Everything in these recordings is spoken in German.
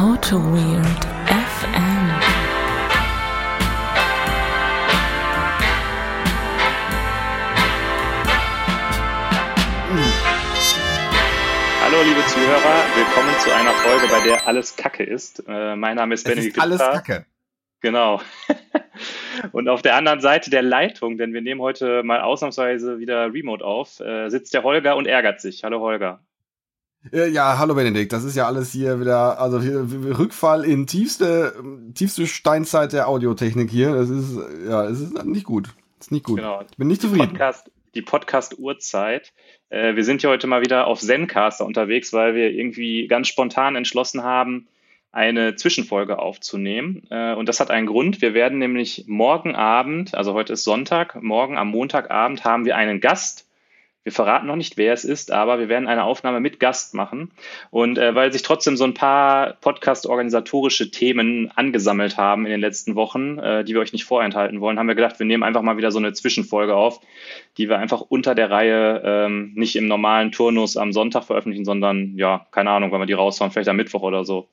Auto Weird FM. Hallo liebe Zuhörer, willkommen zu einer Folge, bei der alles Kacke ist. Äh, mein Name ist Benedikt ist alles. Kacke. Genau. Und auf der anderen Seite der Leitung, denn wir nehmen heute mal ausnahmsweise wieder Remote auf, äh, sitzt der Holger und ärgert sich. Hallo Holger. Äh, Ja, hallo Benedikt, das ist ja alles hier wieder, also hier, Rückfall in tiefste, tiefste Steinzeit der Audiotechnik hier. Das ist, ja, es ist nicht gut. Das ist nicht gut. Genau. Ich bin nicht Die zufrieden. Podcast, die Podcast-Uhrzeit. Äh, wir sind hier heute mal wieder auf Zencaster unterwegs, weil wir irgendwie ganz spontan entschlossen haben, eine Zwischenfolge aufzunehmen. Äh, und das hat einen Grund. Wir werden nämlich morgen Abend, also heute ist Sonntag, morgen am Montagabend haben wir einen Gast. Wir verraten noch nicht, wer es ist, aber wir werden eine Aufnahme mit Gast machen. Und äh, weil sich trotzdem so ein paar Podcast-organisatorische Themen angesammelt haben in den letzten Wochen, äh, die wir euch nicht vorenthalten wollen, haben wir gedacht, wir nehmen einfach mal wieder so eine Zwischenfolge auf, die wir einfach unter der Reihe ähm, nicht im normalen Turnus am Sonntag veröffentlichen, sondern ja, keine Ahnung, wenn wir die raushauen, vielleicht am Mittwoch oder so.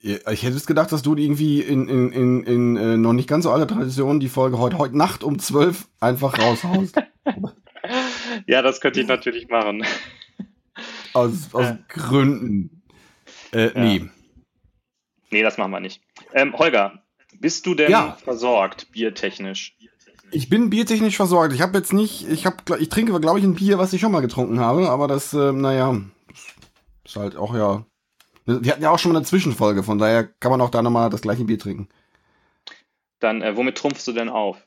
Ich hätte es gedacht, dass du irgendwie in, in, in, in äh, noch nicht ganz so alter Tradition die Folge heute, heute Nacht um 12 einfach raushaust. Ja, das könnte ich natürlich machen. aus aus Ja. Gründen. Äh, nee. Nee, das machen wir nicht. Ähm, Holger, bist du denn Ja. versorgt, biertechnisch? Ich bin biertechnisch versorgt. Ich habe jetzt nicht, ich habe, ich trinke, glaube ich, ein Bier, was ich schon mal getrunken habe, aber das, äh, naja, ist halt auch ja. Wir hatten ja auch schon mal eine Zwischenfolge, von daher kann man auch da nochmal das gleiche Bier trinken. Dann, äh, womit trumpfst du denn auf?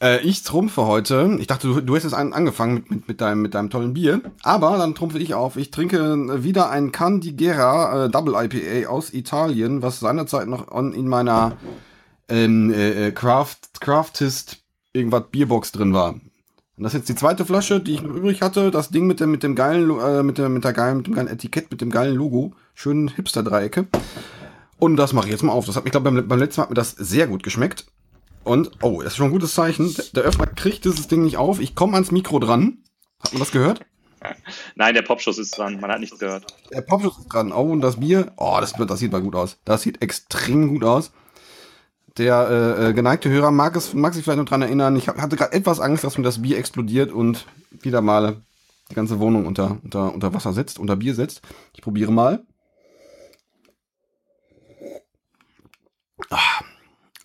Äh, ich trumpfe heute. Ich dachte, du, du hättest an, angefangen mit, mit, mit, deinem, mit deinem tollen Bier. Aber dann trumpfe ich auf. Ich trinke wieder ein Candigera äh, Double IPA aus Italien, was seinerzeit noch on, in meiner ähm, äh, äh, Craft, Craftist irgendwas Bierbox drin war. Und das ist jetzt die zweite Flasche, die ich noch übrig hatte. Das Ding mit dem, mit dem geilen, äh, mit der, mit der geilen, mit dem geilen Etikett, mit dem geilen Logo. Schönen Hipster-Dreiecke. Und das mache ich jetzt mal auf. Das hat mir, glaube beim, beim letzten Mal hat mir das sehr gut geschmeckt. Und, oh, das ist schon ein gutes Zeichen. Der- Öffner kriegt dieses Ding nicht auf. Ich komme ans Mikro dran. Hat man das gehört? Nein, der Popschuss ist dran, man hat nichts gehört. Der Popschuss ist dran. Oh, und das Bier. Oh, das, das sieht mal gut aus. Das sieht extrem gut aus. Der äh, äh, geneigte Hörer mag, es, mag sich vielleicht noch dran erinnern. Ich hab, hatte gerade etwas Angst, dass mir das Bier explodiert und wieder mal die ganze Wohnung unter, unter, unter Wasser setzt, unter Bier setzt. Ich probiere mal.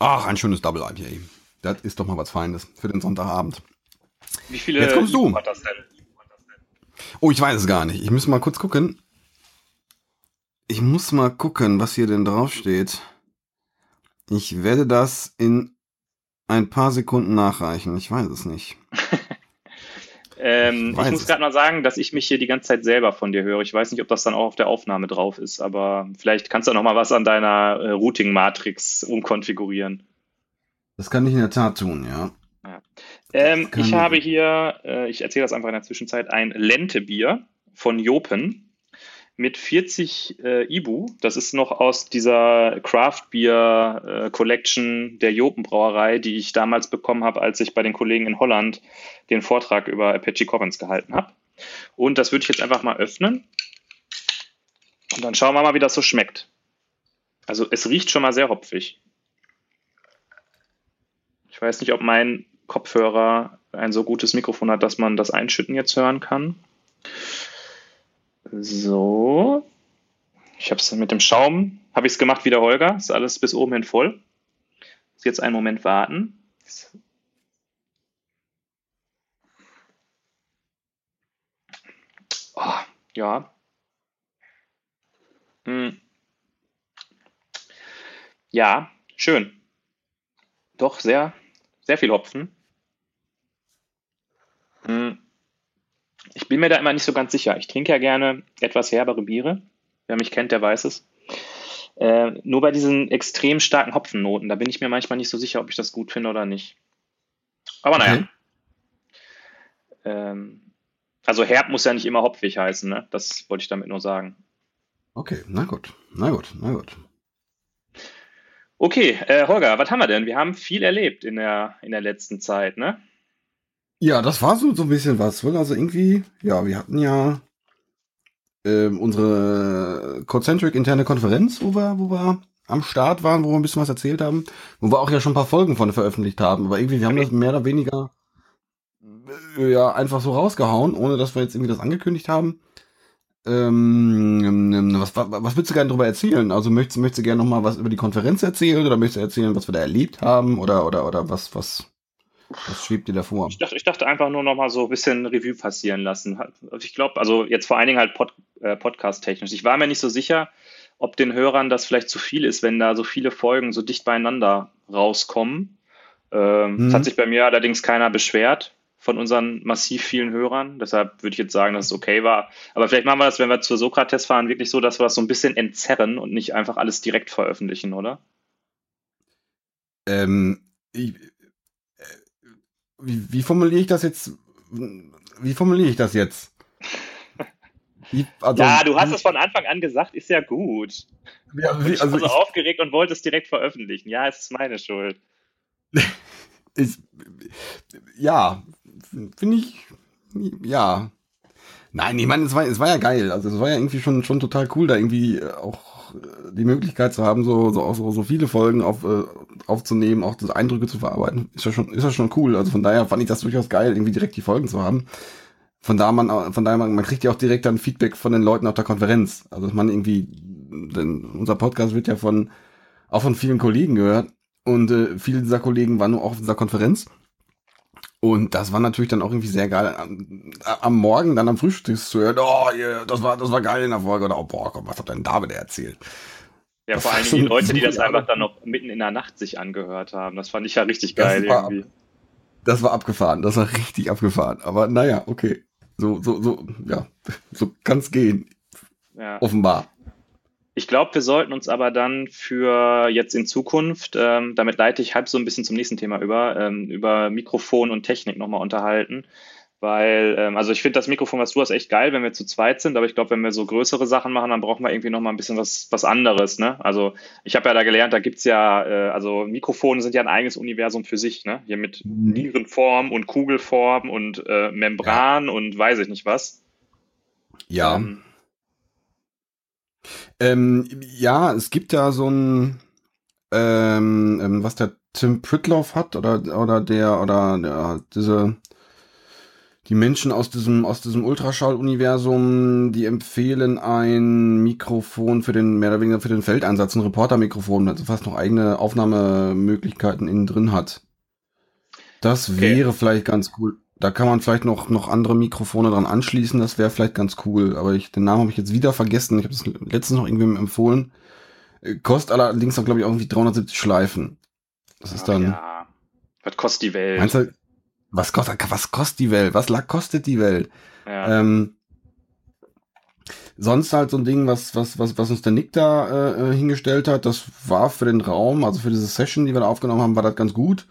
Ach, ein schönes Double IPA. Das ist doch mal was Feines für den Sonntagabend. Wie viele Jetzt kommst du. Hat das denn? Oh, ich weiß es gar nicht. Ich muss mal kurz gucken. Ich muss mal gucken, was hier denn draufsteht. Ich werde das in ein paar Sekunden nachreichen. Ich weiß es nicht. Ähm, Ich ich muss gerade mal sagen, dass ich mich hier die ganze Zeit selber von dir höre. Ich weiß nicht, ob das dann auch auf der Aufnahme drauf ist, aber vielleicht kannst du noch mal was an deiner äh, Routing-Matrix umkonfigurieren. Das kann ich in der Tat tun, ja. Ähm, Kann ich ich. habe hier, äh, ich erzähle das einfach in der Zwischenzeit, ein Lentebier von Jopen mit 40 äh, Ibu. Das ist noch aus dieser Craft Beer äh, Collection der Jopen Brauerei, die ich damals bekommen habe, als ich bei den Kollegen in Holland den Vortrag über Apache Commons gehalten habe. Und das würde ich jetzt einfach mal öffnen. Und dann schauen wir mal, wie das so schmeckt. Also es riecht schon mal sehr hopfig. Ich weiß nicht, ob mein Kopfhörer ein so gutes Mikrofon hat, dass man das Einschütten jetzt hören kann. So. Ich habe es mit dem Schaum, habe ich es gemacht wie der Holger. Ist alles bis oben hin voll. Muss jetzt einen Moment warten. Oh, ja. Hm. Ja, schön. Doch, sehr, sehr viel Hopfen. Hm. Ich bin mir da immer nicht so ganz sicher. Ich trinke ja gerne etwas herbere Biere. Wer mich kennt, der weiß es. Äh, nur bei diesen extrem starken Hopfennoten, da bin ich mir manchmal nicht so sicher, ob ich das gut finde oder nicht. Aber naja. Okay. Ähm, also herb muss ja nicht immer hopfig heißen, ne? Das wollte ich damit nur sagen. Okay, na gut. Na gut, na gut. Okay, äh, Holger, was haben wir denn? Wir haben viel erlebt in der, in der letzten Zeit, ne? Ja, das war so, so ein bisschen was. wohl. Also irgendwie, ja, wir hatten ja ähm, unsere Concentric interne Konferenz, wo wir, wo wir am Start waren, wo wir ein bisschen was erzählt haben, wo wir auch ja schon ein paar Folgen von veröffentlicht haben. Aber irgendwie, wir haben das mehr oder weniger ja einfach so rausgehauen, ohne dass wir jetzt irgendwie das angekündigt haben. Ähm, was, was, was würdest du gerne darüber erzählen? Also möchtest, möchtest du gerne nochmal was über die Konferenz erzählen oder möchtest du erzählen, was wir da erlebt haben oder, oder, oder was, was, was schwebt dir da vor? Ich dachte, ich dachte einfach nur nochmal so ein bisschen Revue passieren lassen. Ich glaube, also jetzt vor allen Dingen halt Pod, äh, podcast-technisch. Ich war mir nicht so sicher, ob den Hörern das vielleicht zu viel ist, wenn da so viele Folgen so dicht beieinander rauskommen. Ähm, mhm. Es hat sich bei mir allerdings keiner beschwert von unseren massiv vielen Hörern. Deshalb würde ich jetzt sagen, dass es okay war. Aber vielleicht machen wir das, wenn wir zur Sokrates fahren, wirklich so, dass wir das so ein bisschen entzerren und nicht einfach alles direkt veröffentlichen, oder? Ähm, ich, wie, wie formuliere ich das jetzt? Wie formuliere ich das jetzt? Wie, also, ja, du hast es von Anfang an gesagt, ist ja gut. Ja, wie, also ich war so aufgeregt und wollte es direkt veröffentlichen. Ja, es ist meine Schuld. ich, ja, finde ich, ja. Nein, ich meine, es war, es war ja geil. Also es war ja irgendwie schon, schon total cool, da irgendwie äh, die Möglichkeit zu haben, so, so, so, so viele Folgen auf, äh, aufzunehmen, auch das Eindrücke zu verarbeiten. Ist ja schon, ist ja schon cool. Also von daher fand ich das durchaus geil, irgendwie direkt die Folgen zu haben. Von da man, von daher man, man kriegt ja auch direkt dann Feedback von den Leuten auf der Konferenz. Also dass man irgendwie, denn unser Podcast wird ja von, auch von vielen Kollegen gehört. Und äh, viele dieser Kollegen waren nur auch auf dieser Konferenz. Und das war natürlich dann auch irgendwie sehr geil. Am, am Morgen dann am Frühstück zu hören, oh, yeah, das war, das war geil in der Folge. Oder, oh, boah, komm, was hat denn David erzählt? Ja, das vor allem die Leute, die das einfach dann noch mitten in der Nacht sich angehört haben. Das fand ich ja richtig geil das war, irgendwie. Das war abgefahren, das war richtig abgefahren. Aber naja, okay. So, so, so, ja, so kann's gehen. Ja. Offenbar. Ich glaube, wir sollten uns aber dann für jetzt in Zukunft, ähm, damit leite ich halb so ein bisschen zum nächsten Thema über, ähm, über Mikrofon und Technik nochmal unterhalten. Weil, ähm, also ich finde das Mikrofon, was du hast, echt geil, wenn wir zu zweit sind, aber ich glaube, wenn wir so größere Sachen machen, dann brauchen wir irgendwie nochmal ein bisschen was, was anderes. Ne? Also ich habe ja da gelernt, da gibt's ja, äh, also Mikrofone sind ja ein eigenes Universum für sich, ne? Hier mit mhm. Nierenform und Kugelform und äh, Membran ja. und weiß ich nicht was. Ja. Ähm, ähm, ja, es gibt ja so ein, ähm, ähm, was der Tim Pritloff hat oder oder der oder der, diese die Menschen aus diesem aus diesem Ultraschall-Universum, die empfehlen ein Mikrofon für den mehr oder weniger für den Feldeinsatz, ein Reporter-Mikrofon, das fast noch eigene Aufnahmemöglichkeiten innen drin hat. Das okay. wäre vielleicht ganz cool. Da kann man vielleicht noch, noch andere Mikrofone dran anschließen, das wäre vielleicht ganz cool. Aber ich, den Namen habe ich jetzt wieder vergessen. Ich habe das letztens noch irgendwem empfohlen. Äh, kostet allerdings auch, glaube ich, irgendwie 370 Schleifen. Das ist dann. Ja. Was kostet die Welt? Meinst du, was kostet, was kostet die Welt? Was kostet die Welt? Ja. Ähm, sonst halt so ein Ding, was, was, was, was uns der Nick da äh, äh hingestellt hat, das war für den Raum, also für diese Session, die wir da aufgenommen haben, war das ganz gut.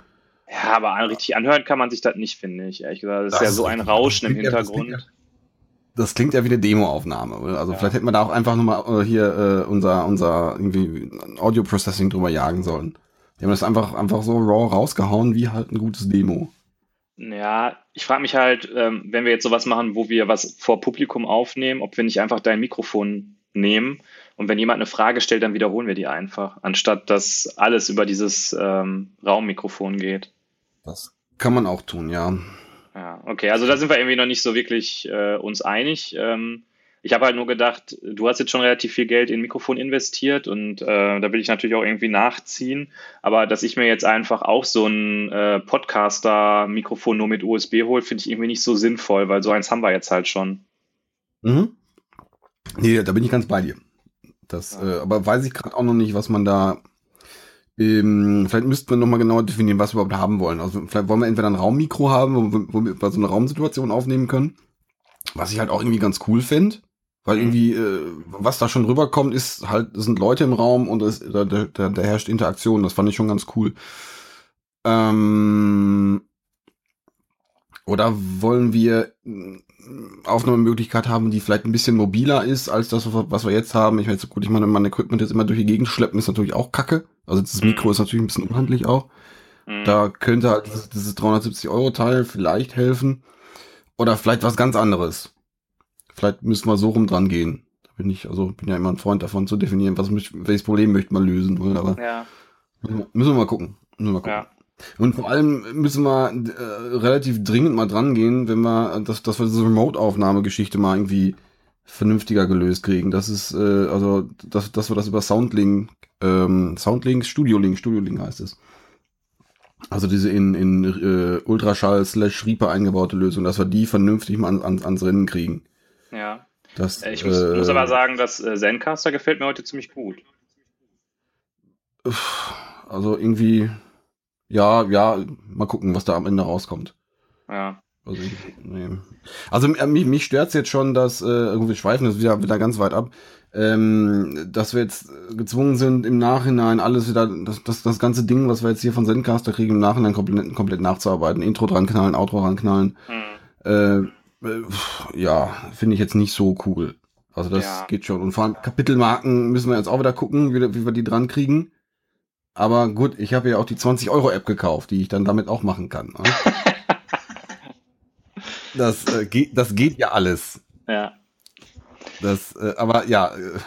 Ja, aber richtig anhören kann man sich das nicht, finde ich, ehrlich gesagt. Das, das ist ja so ein Rauschen im Hintergrund. Ja, das, klingt ja wie eine Demoaufnahme. Also ja. vielleicht hätten wir da auch einfach nochmal äh, hier äh, unser, unser irgendwie Audio Processing drüber jagen sollen. Die haben das einfach, einfach so raw rausgehauen, wie halt ein gutes Demo. Ja, ich frage mich halt, ähm, wenn wir jetzt sowas machen, wo wir was vor Publikum aufnehmen, ob wir nicht einfach dein Mikrofon nehmen und wenn jemand eine Frage stellt, dann wiederholen wir die einfach, anstatt dass alles über dieses ähm, Raummikrofon geht. Das kann man auch tun, ja. Ja, okay. Also da sind wir irgendwie noch nicht so wirklich äh, uns einig. Ähm, ich habe halt nur gedacht, du hast jetzt schon relativ viel Geld in Mikrofon investiert und äh, da will ich natürlich auch irgendwie nachziehen. Aber dass ich mir jetzt einfach auch so ein äh, Podcaster-Mikrofon nur mit USB hole, finde ich irgendwie nicht so sinnvoll, weil so eins haben wir jetzt halt schon. Mhm. Nee, da bin ich ganz bei dir. Das, ja. äh, aber weiß ich gerade auch noch nicht, was man da ähm, vielleicht müssten wir nochmal genauer definieren, was wir überhaupt haben wollen. Also vielleicht wollen wir entweder ein Raummikro haben, wo, wo wir so eine Raumsituation aufnehmen können. Was ich halt auch irgendwie ganz cool finde. Weil mhm. irgendwie, äh, was da schon rüberkommt, ist halt, sind Leute im Raum und es, da, da, da herrscht Interaktion. Das fand ich schon ganz cool. Ähm, oder wollen wir Aufnahmemöglichkeit haben, die vielleicht ein bisschen mobiler ist als das, was wir jetzt haben? Ich meine, gut, ich meine, mein Equipment jetzt immer durch die Gegend schleppen, ist natürlich auch kacke. Also das Mikro mhm. ist natürlich ein bisschen unhandlich auch. Mhm. Da könnte halt dieses, dieses 370 Euro Teil vielleicht helfen. Oder vielleicht was ganz anderes. Vielleicht müssen wir so rum dran gehen. Da bin ich, also bin ja immer ein Freund davon zu definieren, was welches Problem möchte man lösen wollen, aber Ja, müssen wir mal gucken. Müssen wir mal gucken. ja. Und vor allem müssen wir äh, relativ dringend mal dran gehen, wenn wir, dass, dass wir diese Remote-Aufnahmegeschichte mal irgendwie vernünftiger gelöst kriegen. Das ist, äh, also, dass, dass wir das über Soundlink, ähm, Soundlink, Studiolink, Studiolink heißt es. Also diese in, in äh, Ultraschall slash Reaper eingebaute Lösung, dass wir die vernünftig mal an, an, ans Rennen kriegen. ja. Das, Äh, Ich muss, äh, muss aber sagen, dass äh, Zencaster gefällt mir heute ziemlich gut. Also irgendwie, ja, ja, mal gucken, was da am Ende rauskommt. Ja. Also, nee. also mich, mich stört's jetzt schon, dass äh, irgendwie schweifen das wieder, wieder ganz weit ab, ähm, dass wir jetzt gezwungen sind, im Nachhinein alles wieder, das, das, das ganze Ding, was wir jetzt hier von Zencaster kriegen, im Nachhinein komplett, komplett nachzuarbeiten. Intro dran knallen, Outro dran knallen. Hm. Äh, äh, ja, finde ich jetzt nicht so cool. Also das Ja. geht schon. Und vor allem Kapitelmarken müssen wir jetzt auch wieder gucken, wie, wie wir die dran kriegen. Aber gut, ich habe ja auch die 20-Euro-App gekauft, die ich dann damit auch machen kann. Ne? das, äh, geht, das geht ja alles. Ja. Das, äh, aber ja, äh,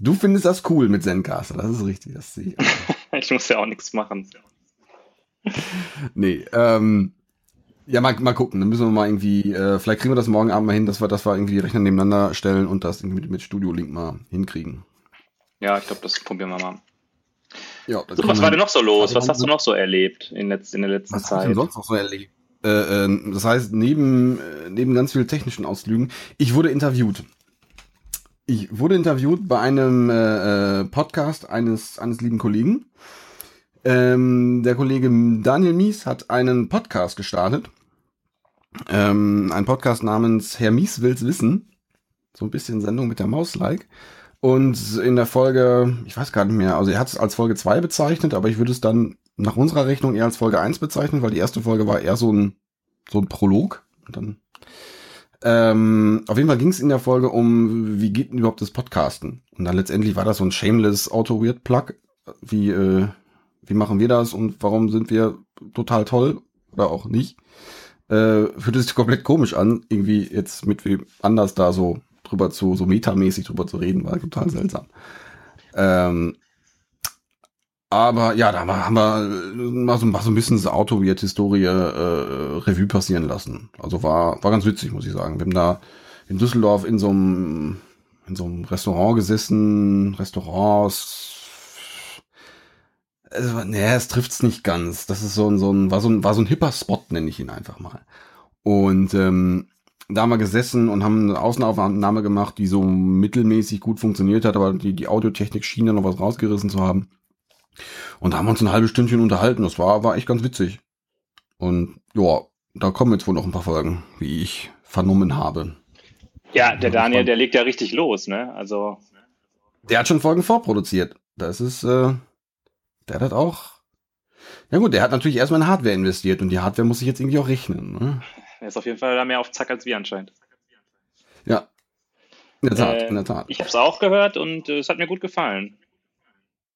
du findest das cool mit Zencaster, das ist richtig. Das ich. Ich muss ja auch nichts machen. Nee, ähm, ja, mal, mal gucken. Dann müssen wir mal irgendwie, äh, vielleicht kriegen wir das morgen Abend mal hin, dass wir, dass wir irgendwie die Rechner nebeneinander stellen und das irgendwie mit, mit Studio Link mal hinkriegen. Ja, ich glaube, das probieren wir mal. Ja, So, was war denn noch so los? Was hast du noch so erlebt in, letz in der letzten Was hab ich Zeit? denn sonst noch so erlebt? Äh, äh, das heißt, neben, äh, neben ganz vielen technischen Ausflügen, ich wurde interviewt. Ich wurde interviewt bei einem äh, äh, Podcast eines, eines lieben Kollegen. Ähm, der Kollege Daniel Mies hat einen Podcast gestartet. Ähm, ein Podcast namens Herr Mies will's wissen. So ein bisschen Sendung mit der Maus-like. Und in der Folge, ich weiß gar nicht mehr, also er hat es als Folge 2 bezeichnet, aber ich würde es dann nach unserer Rechnung eher als Folge 1 bezeichnen, weil die erste Folge war eher so ein, so ein Prolog. Und dann, ähm, auf jeden Fall ging es in der Folge um, wie geht denn überhaupt das Podcasten? Und dann letztendlich war das so ein shameless Auto-Weird-Plug. Wie, äh, wie machen wir das und warum sind wir total toll oder auch nicht? Äh, fühlt es sich komplett komisch an, irgendwie jetzt mit wem anders da so drüber zu, so metamäßig drüber zu reden, war total seltsam. Ähm, aber ja, da haben wir äh, mal so, mal so ein bisschen diese Auto-Weird-Historie äh, Revue passieren lassen. Also war, war ganz witzig, muss ich sagen. Wir haben da in Düsseldorf in so einem, in so einem Restaurant gesessen, Restaurants. Also, nee, es trifft's nicht ganz. Das ist so ein, so ein, war so ein, war so ein hipper Spot, nenne ich ihn einfach mal. Und ähm, da haben wir gesessen und haben eine Außenaufnahme gemacht, die so mittelmäßig gut funktioniert hat, aber die, die Audiotechnik schien da noch was rausgerissen zu haben. Und da haben wir uns ein halbes Stündchen unterhalten. Das war, war echt ganz witzig. Und ja, da kommen jetzt wohl noch ein paar Folgen, wie ich vernommen habe. Ja, der Daniel, der legt ja richtig los, ne? Also, Der hat schon Folgen vorproduziert. Das ist, äh, der hat auch. Ja gut, der hat natürlich erstmal in Hardware investiert und die Hardware muss sich jetzt irgendwie auch rechnen. Ne? Er ist auf jeden Fall da mehr auf Zack als wir anscheinend. Ja. In der Tat, Äh, in der Tat. Ich habe es auch gehört und äh, es hat mir gut gefallen.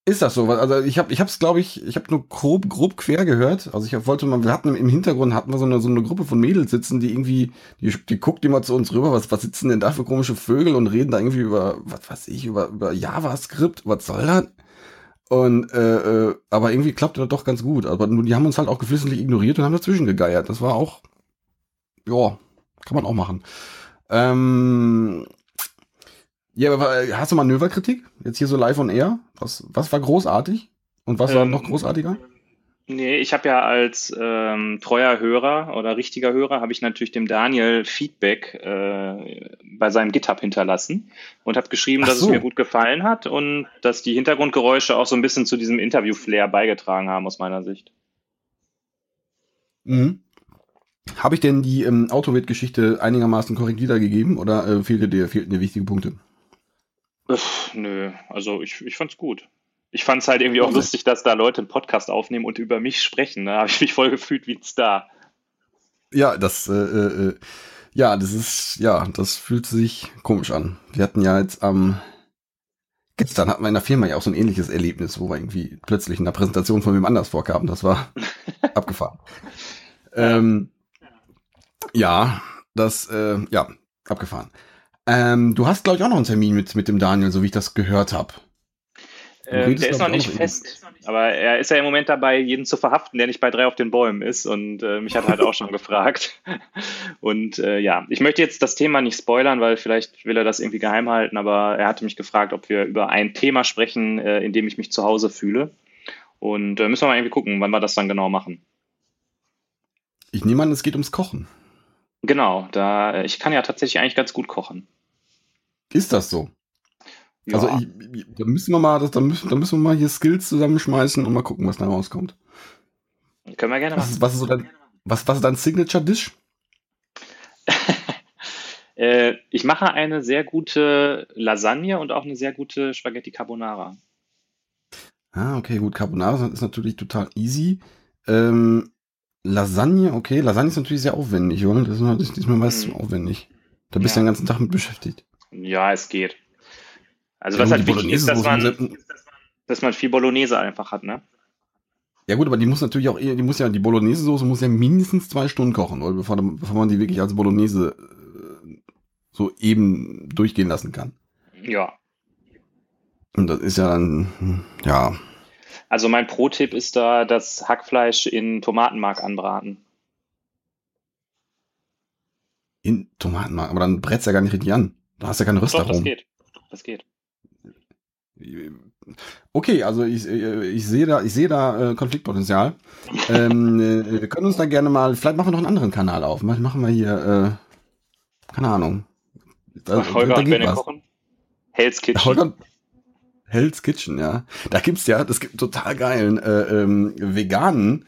Ist das so? Also ich habe, ich habe es, glaube ich, ich habe nur grob, grob quer gehört. Also ich wollte mal, wir hatten im Hintergrund hatten wir so eine, so eine Gruppe von Mädels sitzen, die irgendwie, die, die guckt immer zu uns rüber, was, was sitzen denn da für komische Vögel und reden da irgendwie über, was weiß ich, über, über JavaScript, was soll das? Und äh, äh, aber irgendwie klappte das doch ganz gut. Aber die haben uns halt auch geflissentlich ignoriert und haben dazwischen gegeiert. Das war auch, ja, kann man auch machen. Ähm, ja, aber hast du Manöverkritik? Jetzt hier so live on air? Was, was war großartig? Und was war Ähm, noch großartiger? Nee, ich habe ja als ähm, treuer Hörer oder richtiger Hörer habe ich natürlich dem Daniel Feedback äh, bei seinem GitHub hinterlassen und habe geschrieben, Ach dass so. es mir gut gefallen hat und dass die Hintergrundgeräusche auch so ein bisschen zu diesem Interview-Flair beigetragen haben aus meiner Sicht. Mhm. Habe ich denn die ähm, Autowit-Geschichte einigermaßen korrekt wiedergegeben oder äh, fehlte dir, fehlten dir wichtige Punkte? Uff, nö, also ich, ich fand's gut. Ich fand's halt irgendwie auch Okay. lustig, dass da Leute einen Podcast aufnehmen und über mich sprechen. Da habe ich mich voll gefühlt wie ein Star. Ja, das, äh, äh, äh, ja, das ist, ja, das fühlt sich komisch an. Wir hatten ja jetzt am, gestern hatten wir in der Firma ja auch so ein ähnliches Erlebnis, wo wir irgendwie plötzlich in der Präsentation von wem anders vorkamen. Das war abgefahren. Ähm, ja, das, äh, ja, Abgefahren. Ähm, du hast, glaube ich, auch noch einen Termin mit, mit dem Daniel, so wie ich das gehört habe. Ähm, der ist noch nicht fest, aber er ist ja im Moment dabei, jeden zu verhaften, der nicht bei drei auf den Bäumen ist. Und äh, mich hat halt auch schon gefragt. Und äh, ja, ich möchte jetzt das Thema nicht spoilern, weil vielleicht will er das irgendwie geheim halten, aber er hatte mich gefragt, ob wir über ein Thema sprechen, äh, in dem ich mich zu Hause fühle. Und äh, müssen wir mal irgendwie gucken, wann wir das dann genau machen. Ich nehme an, es geht ums Kochen. Genau, da äh, ich kann ja tatsächlich eigentlich ganz gut kochen. Ist das so? Ja. Also ich, da müssen wir mal, da müssen, da müssen wir mal hier Skills zusammenschmeißen und mal gucken, was da rauskommt. Können wir gerne was machen. Ist, was, ist so dein, was, was ist dein Signature Dish? äh, ich mache eine sehr gute Lasagne und auch eine sehr gute Spaghetti Carbonara. Ah, okay, gut. Carbonara ist natürlich total easy. Ähm, Lasagne, okay. Lasagne ist natürlich sehr aufwendig, oder? Das ist, diesmal meist hm. aufwendig. Da bist du ja. den ganzen Tag mit beschäftigt. Ja, es geht. Also was halt wichtig ist, dass man, dass man viel Bolognese einfach hat, ne? Ja gut, aber die muss natürlich auch, die muss ja, die Bolognese-Soße muss ja mindestens zwei Stunden kochen, oder bevor, bevor man die wirklich als Bolognese äh, so eben durchgehen lassen kann. Ja. Und das ist ja dann, hm, ja. Also mein Pro-Tipp ist da das Hackfleisch in Tomatenmark anbraten. In Tomatenmark, aber dann brät es ja gar nicht richtig an. Da hast du ja keine. Doch, das geht. Das geht. Okay, also ich, äh, ich sehe da, ich sehe da äh, Konfliktpotenzial. ähm, äh, wir können uns da gerne mal, vielleicht machen wir noch einen anderen Kanal auf. Machen wir hier, äh, keine Ahnung. Da, Holger da und Benne kochen. Hell's Kitchen. Holger, Hell's Kitchen, ja. Da gibt's ja, das gibt total geilen äh, ähm, veganen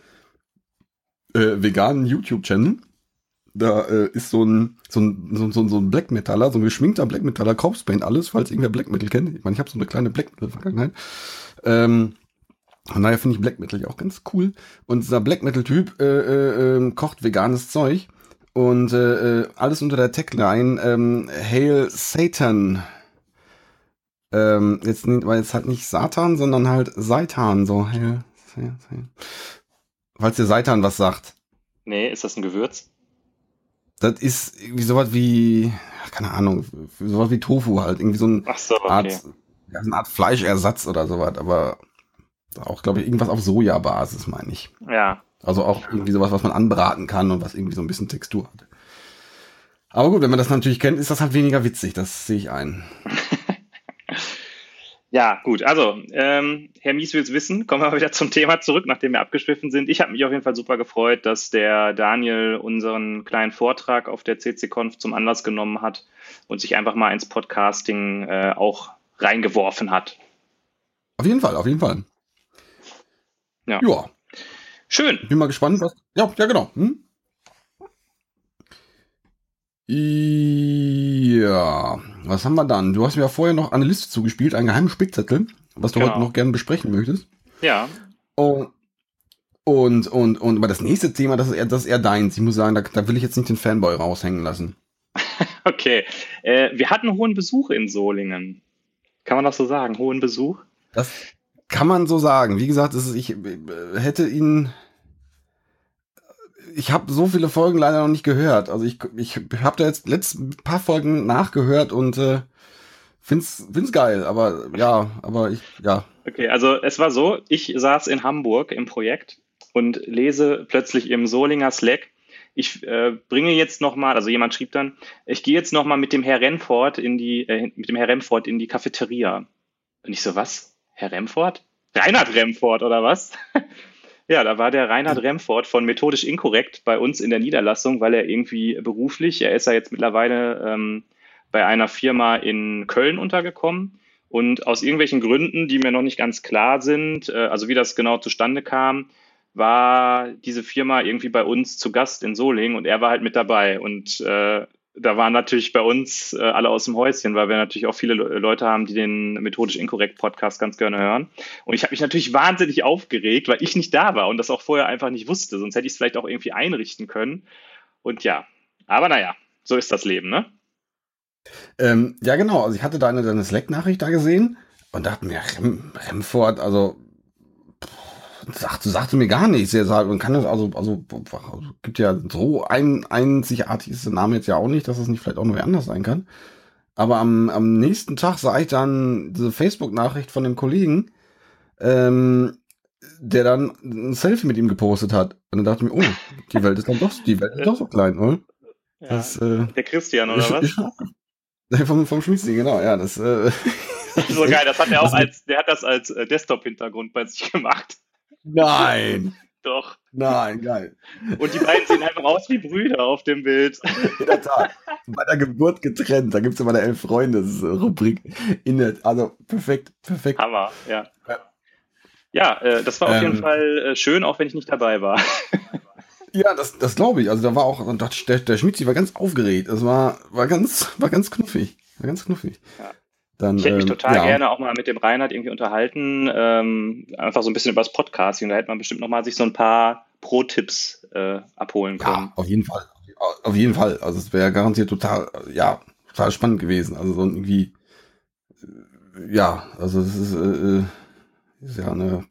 äh, veganen YouTube-Channel da äh, ist so ein, so ein, so, so, ein Black Metaller, so ein geschminkter Black Metaller, Corpse alles, falls irgendwer Black Metal kennt. Ich meine, ich habe so eine kleine Black Metal-Vergangenheit. Ähm, daher finde ich Black Metal ja auch ganz cool. Und dieser Black Metal-Typ äh, äh, ähm, kocht veganes Zeug. Und äh, äh, alles unter der Tagline ähm, Hail Satan. Ähm, jetzt war jetzt halt nicht Satan, sondern halt Seitan. So, Satan. Falls dir Seitan was sagt. Nee, ist das ein Gewürz? Das ist irgendwie sowas wie, keine Ahnung, sowas wie Tofu halt. Irgendwie so, ein so, okay. Art, ja, eine Art Fleischersatz oder sowas, aber auch, glaube ich, irgendwas auf Sojabasis, meine ich. Ja. Also auch irgendwie sowas, was man anbraten kann und was irgendwie so ein bisschen Textur hat. Aber gut, wenn man das natürlich kennt, ist das halt weniger witzig, das sehe ich ein. Ja, gut. Also, ähm, Herr Mies will es wissen. Kommen wir mal wieder zum Thema zurück, nachdem wir abgeschwiffen sind. Ich habe mich auf jeden Fall super gefreut, dass der Daniel unseren kleinen Vortrag auf der CC-Conf zum Anlass genommen hat und sich einfach mal ins Podcasting äh, auch reingeworfen hat. Auf jeden Fall, auf jeden Fall. Ja. ja. Schön. Bin mal gespannt, was. Ja, ja, genau. Hm? Ja, was haben wir dann? Du hast mir ja vorher noch eine Liste zugespielt, einen geheimen Spickzettel, was du genau. heute noch gerne besprechen möchtest. Ja. Und, und, und, und aber das nächste Thema, das ist eher, das ist eher deins. Ich muss sagen, da, da will ich jetzt nicht den Fanboy raushängen lassen. okay. Äh, wir hatten hohen Besuch in Solingen. Kann man das so sagen? Hohen Besuch? Das kann man so sagen. Wie gesagt, ist, ich hätte ihn ich habe so viele Folgen leider noch nicht gehört. Also ich, ich habe da jetzt letzte paar Folgen nachgehört und äh, find's, find's geil. Aber ja, aber ich, ja. Okay, also es war so, ich saß in Hamburg im Projekt und lese plötzlich im Solinger Slack, ich äh, bringe jetzt nochmal, also jemand schrieb dann, ich gehe jetzt nochmal mit dem Herr Remford in die, äh, mit dem Herr Remford in die Cafeteria. Und ich so, was? Herr Remford? Reinhard Remford oder was? Ja, da war der Reinhard Remford von Methodisch Inkorrekt bei uns in der Niederlassung, weil er irgendwie beruflich, er ist ja jetzt mittlerweile ähm, bei einer Firma in Köln untergekommen. Und aus irgendwelchen Gründen, die mir noch nicht ganz klar sind, äh, also wie das genau zustande kam, war diese Firma irgendwie bei uns zu Gast in Solingen und er war halt mit dabei. Und äh, da waren natürlich bei uns äh, alle aus dem Häuschen, weil wir natürlich auch viele Le Leute haben, die den methodisch inkorrekt Podcast ganz gerne hören. Und ich habe mich natürlich wahnsinnig aufgeregt, weil ich nicht da war und das auch vorher einfach nicht wusste. Sonst hätte ich es vielleicht auch irgendwie einrichten können. Und ja, aber naja, so ist das Leben, ne? Ähm, ja, genau. Also ich hatte deine, deine Slack-Nachricht da gesehen und dachte mir, Rem, Remford, also sagte, sagte mir gar nichts. Er sagt, man kann das also, also, also gibt ja so ein einzigartiges Name jetzt ja auch nicht, dass es nicht vielleicht auch noch wer anders sein kann. Aber am, am nächsten Tag sah ich dann diese Facebook-Nachricht von dem Kollegen, ähm, der dann ein Selfie mit ihm gepostet hat. Und dann dachte ich mir, oh, die Welt ist dann doch, die Welt ist doch so klein, oder? Ja, das, äh, der Christian, oder was? Ja, vom, vom Schmiedzi, genau, ja, das, äh, so geil, das hat er auch als, der hat das als äh, Desktop-Hintergrund bei sich gemacht. Nein. Doch. Nein, geil. Und die beiden sehen einfach aus wie Brüder auf dem Bild. In der Tat. Bei der Geburt getrennt. Da gibt es immer eine Elf Freunde-Rubrik. Also perfekt, perfekt. Hammer, ja. Ja, äh, das war auf ähm, jeden Fall äh, schön, auch wenn ich nicht dabei war. ja, das, das glaube ich. Also da war auch, der, der Schmitzi war ganz aufgeregt. Das war, war ganz, war ganz knuffig. War ganz knuffig. Ja. Dann, ich hätte mich ähm, total ja. gerne auch mal mit dem Reinhard irgendwie unterhalten, ähm, einfach so ein bisschen über das Podcasting. Da hätte man bestimmt noch mal sich so ein paar Pro-Tipps äh, abholen können. Ja, auf jeden Fall. Auf jeden Fall. Also es wäre garantiert total, ja, total spannend gewesen. Also so irgendwie, äh, ja, also es ist, äh, äh ist ja eine,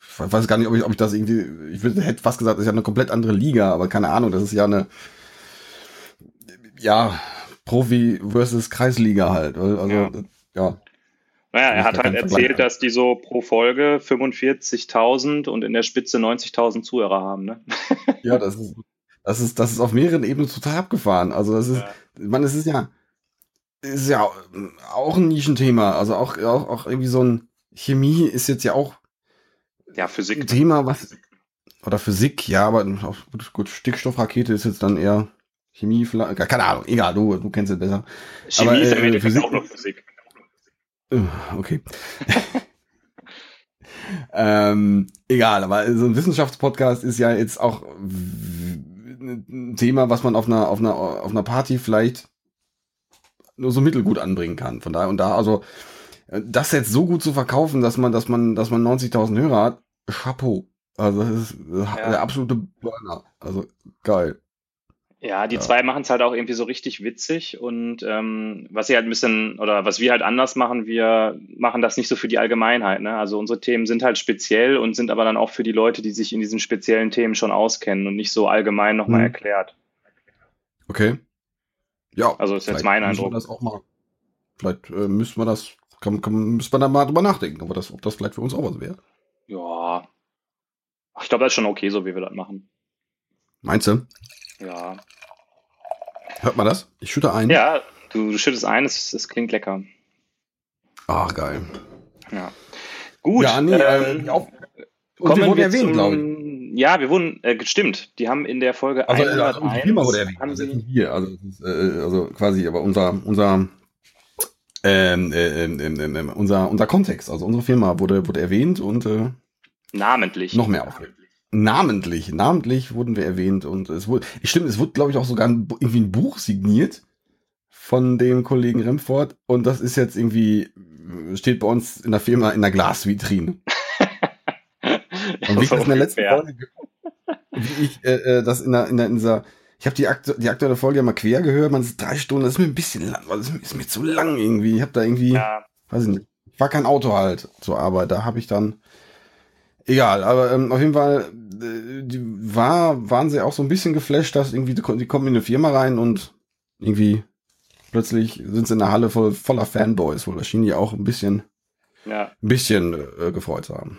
ich weiß gar nicht, ob ich, ob ich das irgendwie, ich hätte fast gesagt, das ist ja eine komplett andere Liga, aber keine Ahnung, das ist ja eine, ja, Profi versus Kreisliga halt. Also, ja. ja. Naja, er hat halt erzählt, dass die so pro Folge 45.000 und in der Spitze 90.000 Zuhörer haben, ne? ja, das ist, das ist, das ist auf mehreren Ebenen total abgefahren. Also, das ist, ja. man, es ist ja, ist ja auch ein Nischenthema. Also auch, auch, auch irgendwie so ein Chemie ist jetzt ja auch ja, Physik. ein Thema, was, oder Physik, ja, aber gut, Stickstoffrakete ist jetzt dann eher Chemie vielleicht, keine Ahnung, egal, du, du kennst es besser. Chemie aber, ist im äh, Physik auch noch Physik. Äh, okay. ähm, egal, aber so ein Wissenschaftspodcast ist ja jetzt auch ein Thema, was man auf einer, auf einer, auf einer Party vielleicht nur so mittelgut anbringen kann. Von daher und da, also das jetzt so gut zu verkaufen, dass man, dass man, dass man 90.000 Hörer hat, Chapeau. Also das ist ja. der absolute Burner. Also geil. Ja, die ja. zwei machen es halt auch irgendwie so richtig witzig und ähm, was sie halt ein bisschen oder was wir halt anders machen, wir machen das nicht so für die Allgemeinheit. Ne? Also unsere Themen sind halt speziell und sind aber dann auch für die Leute, die sich in diesen speziellen Themen schon auskennen und nicht so allgemein nochmal hm. erklärt. Okay. Ja. Also ist jetzt mein Eindruck. Das auch mal, vielleicht äh, müssen wir das, kann, kann, müssen wir da mal drüber nachdenken, ob das, ob das vielleicht für uns auch was wäre. Ja. Ich glaube, das ist schon okay, so wie wir das machen. Meinst du? Ja. Hört man das? Ich schütte ein. Ja, du, du schüttest ein, es, es klingt lecker. Ach, geil. Ja. Gut. Ja, nee, ähm, äh, auf, und wir wurden erwähnt, glaube ich. Ja, wir wurden, äh, stimmt, die haben in der Folge also, 101... Also die Firma wurde erwähnt, also hier, also, äh, also quasi, aber unser, unser, ähm, äh, ähm, ähm, ähm, unser, unser Kontext, also unsere Firma wurde, wurde erwähnt und äh, namentlich. Noch mehr aufgeregt namentlich, namentlich wurden wir erwähnt und es wurde, stimmt, es wurde, glaube ich, auch sogar ein, irgendwie ein Buch signiert von dem Kollegen Remford und das ist jetzt irgendwie, steht bei uns in der Firma in der Glasvitrine. und wie ich das in der letzten Folge, wie ich äh, äh, das in der, in der, in dieser, ich habe die, aktu die aktuelle Folge ja mal quer gehört, man ist drei Stunden, das ist mir ein bisschen lang, das ist mir zu lang irgendwie. Ich habe da irgendwie, ja. weiß ich nicht, ich war kein Auto halt zur Arbeit, da habe ich dann Egal, aber ähm, auf jeden Fall äh, die war, waren sie auch so ein bisschen geflasht, dass irgendwie die, die kommen in eine Firma rein und irgendwie plötzlich sind sie in einer Halle voll, voller Fanboys, wo das schien die auch ein bisschen, ja. ein bisschen äh, gefreut zu haben.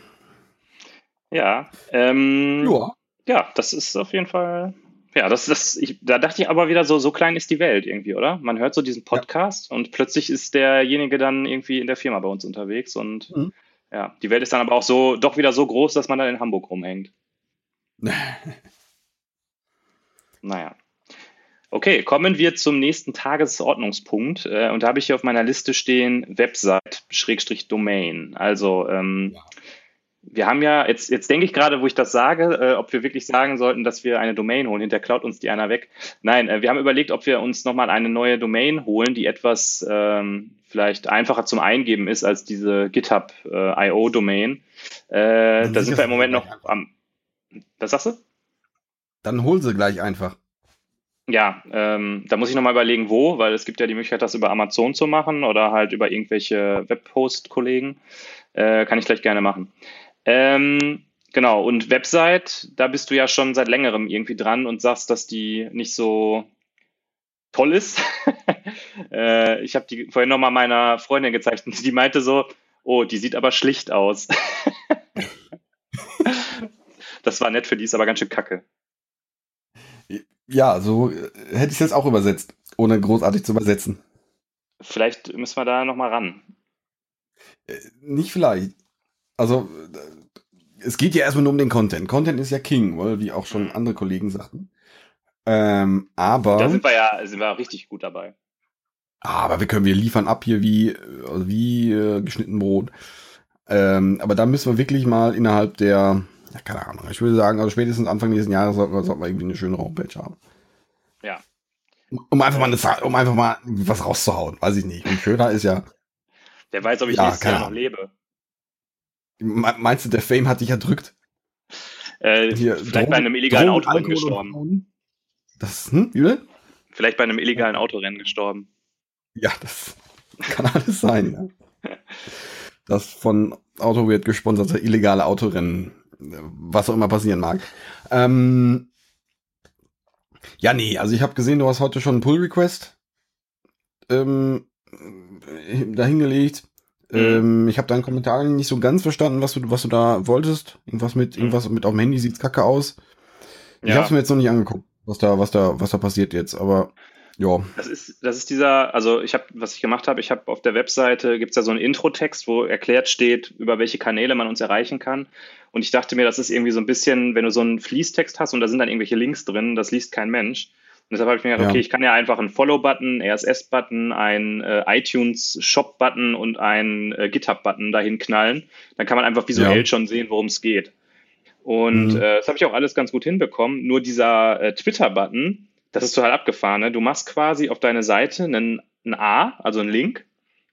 Ja, ähm, ja, ja, das ist auf jeden Fall, ja, das, das, ich, da dachte ich aber wieder so, so klein ist die Welt irgendwie, oder? Man hört so diesen Podcast ja. und plötzlich ist derjenige dann irgendwie in der Firma bei uns unterwegs und mhm. Ja, die Welt ist dann aber auch so, doch wieder so groß, dass man dann in Hamburg rumhängt. naja. Okay, kommen wir zum nächsten Tagesordnungspunkt. Äh, und da habe ich hier auf meiner Liste stehen Website-Domain. Also ähm, ja. Wir haben ja, jetzt, jetzt denke ich gerade, wo ich das sage, äh, ob wir wirklich sagen sollten, dass wir eine Domain holen. Hinter klaut uns die einer weg. Nein, äh, wir haben überlegt, ob wir uns nochmal eine neue Domain holen, die etwas ähm, vielleicht einfacher zum Eingeben ist als diese GitHub äh, IO Domain. Äh, da sind wir im Moment noch am. Was sagst du? Dann hol sie gleich einfach. Ja, ähm, da muss ich nochmal überlegen, wo, weil es gibt ja die Möglichkeit, das über Amazon zu machen oder halt über irgendwelche Webhost-Kollegen. Äh, kann ich gleich gerne machen. Ähm, genau, und Website, da bist du ja schon seit längerem irgendwie dran und sagst, dass die nicht so toll ist. äh, ich habe die vorhin nochmal meiner Freundin gezeigt und die meinte so, oh, die sieht aber schlicht aus. das war nett für die, ist aber ganz schön kacke. Ja, so äh, hätte ich es jetzt auch übersetzt, ohne großartig zu übersetzen. Vielleicht müssen wir da nochmal ran. Äh, nicht vielleicht. Also, äh, es geht ja erstmal nur um den Content. Content ist ja King, oder? wie auch schon mhm. andere Kollegen sagten. Ähm, aber. Da sind wir ja sind wir richtig gut dabei. Aber wir können, wir liefern ab hier wie, also wie äh, geschnitten Brot. Ähm, aber da müssen wir wirklich mal innerhalb der, ja, keine Ahnung, ich würde sagen, also spätestens Anfang nächsten Jahres sollten wir, sollten wir irgendwie eine schöne Homepage haben. Ja. Um einfach mal eine, um einfach mal was rauszuhauen, weiß ich nicht. Und schöner ist ja. Wer weiß, ob ich ja, nächstes Jahr noch lebe. Meinst du, der Fame hat dich erdrückt? Äh, Hier, vielleicht Drogen, bei einem illegalen Autorennen gestorben. Das, hm, wie Vielleicht bei einem illegalen Autorennen gestorben. Ja, das kann alles sein. Ja. Das von AutoWeird gesponserte illegale Autorennen, was auch immer passieren mag. Ähm, ja, nee, also ich habe gesehen, du hast heute schon einen Pull-Request ähm, dahingelegt. Mhm. Ähm, ich habe deinen Kommentar nicht so ganz verstanden, was du, was du da wolltest. Irgendwas mit, mhm. irgendwas mit auf dem Handy sieht's kacke aus. Ich ja. habe es mir jetzt noch nicht angeguckt, was da, was da, was da passiert jetzt. Aber ja. Das ist, das ist dieser, also ich habe, was ich gemacht habe, ich habe auf der Webseite gibt es ja so einen Intro-Text, wo erklärt steht, über welche Kanäle man uns erreichen kann. Und ich dachte mir, das ist irgendwie so ein bisschen, wenn du so einen Fließtext hast und da sind dann irgendwelche Links drin, das liest kein Mensch. Und deshalb habe ich mir gedacht, ja. okay, ich kann ja einfach einen Follow-Button, RSS-Button, einen äh, iTunes-Shop-Button und einen äh, GitHub-Button dahin knallen. Dann kann man einfach visuell ja. schon sehen, worum es geht. Und mhm. äh, das habe ich auch alles ganz gut hinbekommen. Nur dieser äh, Twitter-Button, das ist total abgefahren. Ne? Du machst quasi auf deine Seite einen, ein A, also einen Link,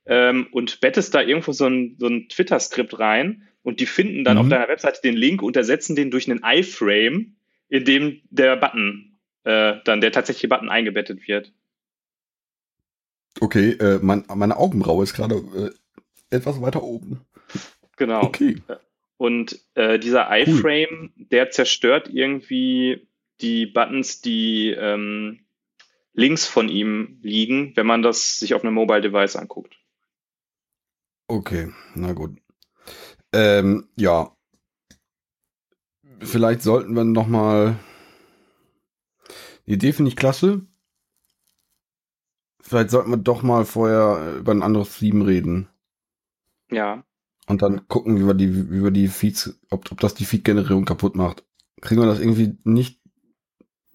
ähm, und bettest da irgendwo so ein, so ein Twitter-Skript rein und die finden dann mhm. auf deiner Webseite den Link und ersetzen den durch einen iFrame, in dem der Button, äh, dann der tatsächliche Button eingebettet wird. Okay, äh, mein, meine Augenbraue ist gerade äh, etwas weiter oben. Genau. Okay. Und äh, dieser iFrame, cool. der zerstört irgendwie die Buttons, die ähm, links von ihm liegen, wenn man das sich auf einem Mobile Device anguckt. Okay, na gut. Ähm, ja. Vielleicht sollten wir noch mal. Die Idee finde ich klasse. Vielleicht sollten wir doch mal vorher über ein anderes Theme reden. Ja. Und dann gucken, wie wir die, wie wir die Feeds, ob, ob das die Feed-Generierung kaputt macht. Kriegen wir das irgendwie nicht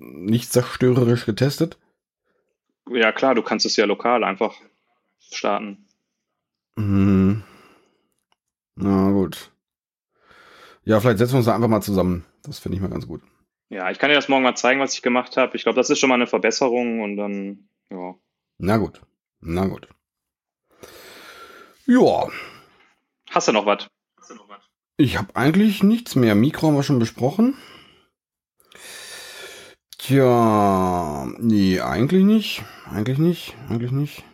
nicht zerstörerisch getestet? Ja, klar, du kannst es ja lokal einfach starten. Hm. Na gut. Ja, vielleicht setzen wir uns da einfach mal zusammen. Das finde ich mal ganz gut. Ja, ich kann dir das morgen mal zeigen, was ich gemacht habe. Ich glaube, das ist schon mal eine Verbesserung und dann, ja. Na gut. Na gut. Ja. Hast du noch was? Ich habe eigentlich nichts mehr. Mikro haben wir schon besprochen. Tja, nee, eigentlich nicht. Eigentlich nicht. Eigentlich nicht.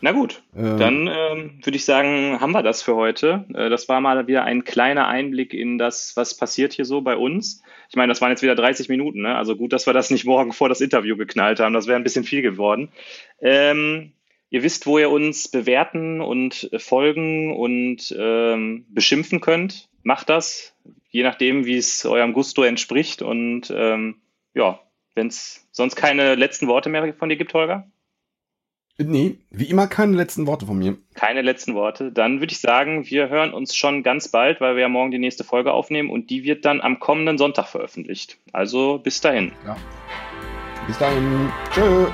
Na gut, ähm, dann ähm, würde ich sagen, haben wir das für heute. Äh, das war mal wieder ein kleiner Einblick in das, was passiert hier so bei uns. Ich meine, das waren jetzt wieder 30 Minuten, ne? also gut, dass wir das nicht morgen vor das Interview geknallt haben. Das wäre ein bisschen viel geworden. Ähm, ihr wisst, wo ihr uns bewerten und folgen und ähm, beschimpfen könnt. Macht das, je nachdem, wie es eurem Gusto entspricht und ähm, ja, wenn es sonst keine letzten Worte mehr von dir gibt, Holger? Nee, wie immer keine letzten Worte von mir. Keine letzten Worte. Dann würde ich sagen, wir hören uns schon ganz bald, weil wir ja morgen die nächste Folge aufnehmen und die wird dann am kommenden Sonntag veröffentlicht. Also bis dahin. Ja. Bis dahin. Tschö.